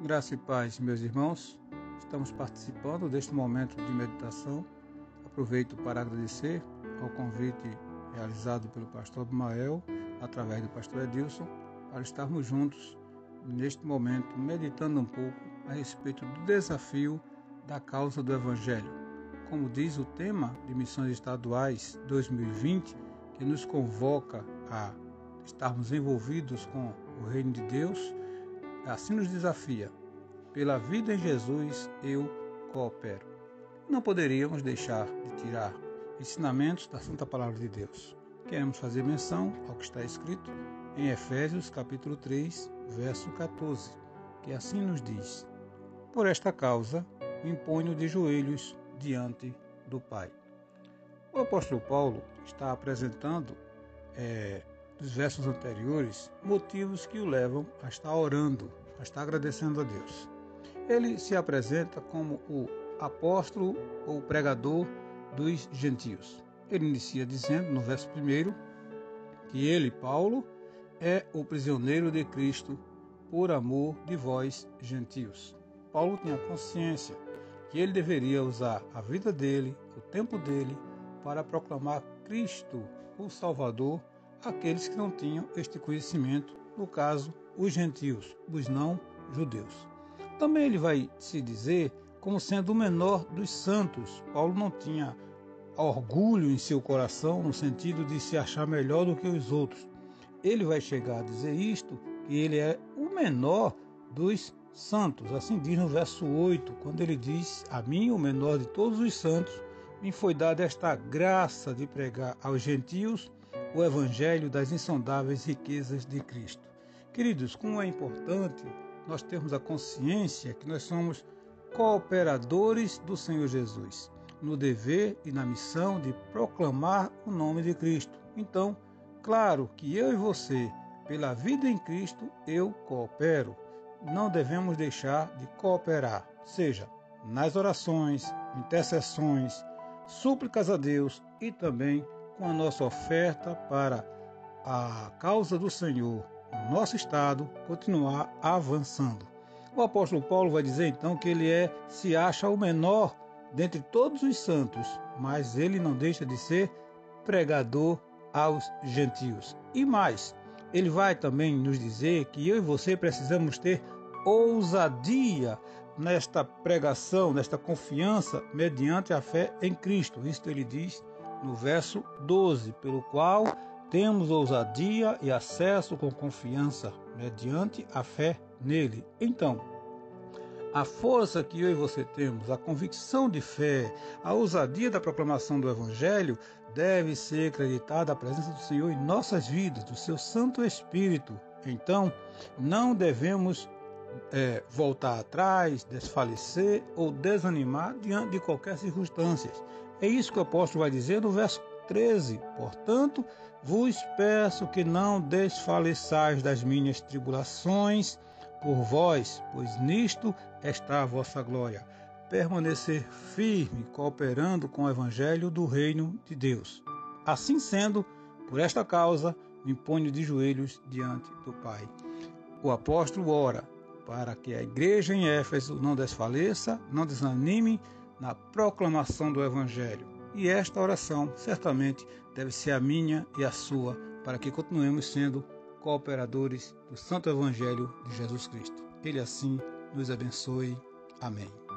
Graça e paz, meus irmãos. Estamos participando deste momento de meditação. Aproveito para agradecer ao convite realizado pelo pastor Abimael, através do pastor Edilson, para estarmos juntos neste momento meditando um pouco a respeito do desafio da causa do Evangelho. Como diz o tema de Missões Estaduais 2020, que nos convoca a estarmos envolvidos com o Reino de Deus assim nos desafia: pela vida em Jesus eu coopero. Não poderíamos deixar de tirar ensinamentos da Santa Palavra de Deus. Queremos fazer menção ao que está escrito em Efésios capítulo 3, verso 14, que assim nos diz: Por esta causa me imponho de joelhos diante do Pai. O apóstolo Paulo está apresentando é, dos versos anteriores motivos que o levam a estar orando, a estar agradecendo a Deus. Ele se apresenta como o apóstolo ou pregador dos gentios. Ele inicia dizendo no verso 1 que ele, Paulo, é o prisioneiro de Cristo por amor de vós, gentios. Paulo tinha consciência que ele deveria usar a vida dele, o tempo dele, para proclamar Cristo, o Salvador, aqueles que não tinham este conhecimento, no caso, os gentios, os não judeus. Também ele vai se dizer como sendo o menor dos santos. Paulo não tinha orgulho em seu coração no sentido de se achar melhor do que os outros. Ele vai chegar a dizer isto, que ele é o menor dos santos. Assim diz no verso 8, quando ele diz: A mim, o menor de todos os santos, me foi dada esta graça de pregar aos gentios o Evangelho das insondáveis riquezas de Cristo. Queridos, como é importante nós termos a consciência que nós somos cooperadores do Senhor Jesus, no dever e na missão de proclamar o nome de Cristo. Então, claro que eu e você, pela vida em Cristo, eu coopero. Não devemos deixar de cooperar, seja nas orações, intercessões, súplicas a Deus e também com a nossa oferta para a causa do Senhor, o nosso Estado, continuar avançando. O apóstolo Paulo vai dizer então que ele é, se acha o menor dentre todos os santos, mas ele não deixa de ser pregador aos gentios. E mais, ele vai também nos dizer que eu e você precisamos ter ousadia nesta pregação, nesta confiança mediante a fé em Cristo. Isto ele diz no verso 12, pelo qual temos ousadia e acesso com confiança mediante a fé nele. Então, a força que eu e você temos, a convicção de fé, a ousadia da proclamação do Evangelho deve ser acreditada à presença do Senhor em nossas vidas, do seu Santo Espírito. Então, não devemos é, voltar atrás, desfalecer ou desanimar diante de qualquer circunstância. É isso que o apóstolo vai dizer no verso 13. Portanto, vos peço que não desfaleçais das minhas tribulações por vós, pois nisto está a vossa glória. Permanecer firme, cooperando com o evangelho do reino de Deus. Assim sendo, por esta causa, me ponho de joelhos diante do Pai. O apóstolo ora para que a igreja em Éfeso não desfaleça, não desanime na proclamação do Evangelho. E esta oração certamente deve ser a minha e a sua, para que continuemos sendo cooperadores do Santo Evangelho de Jesus Cristo. Ele assim nos abençoe. Amém.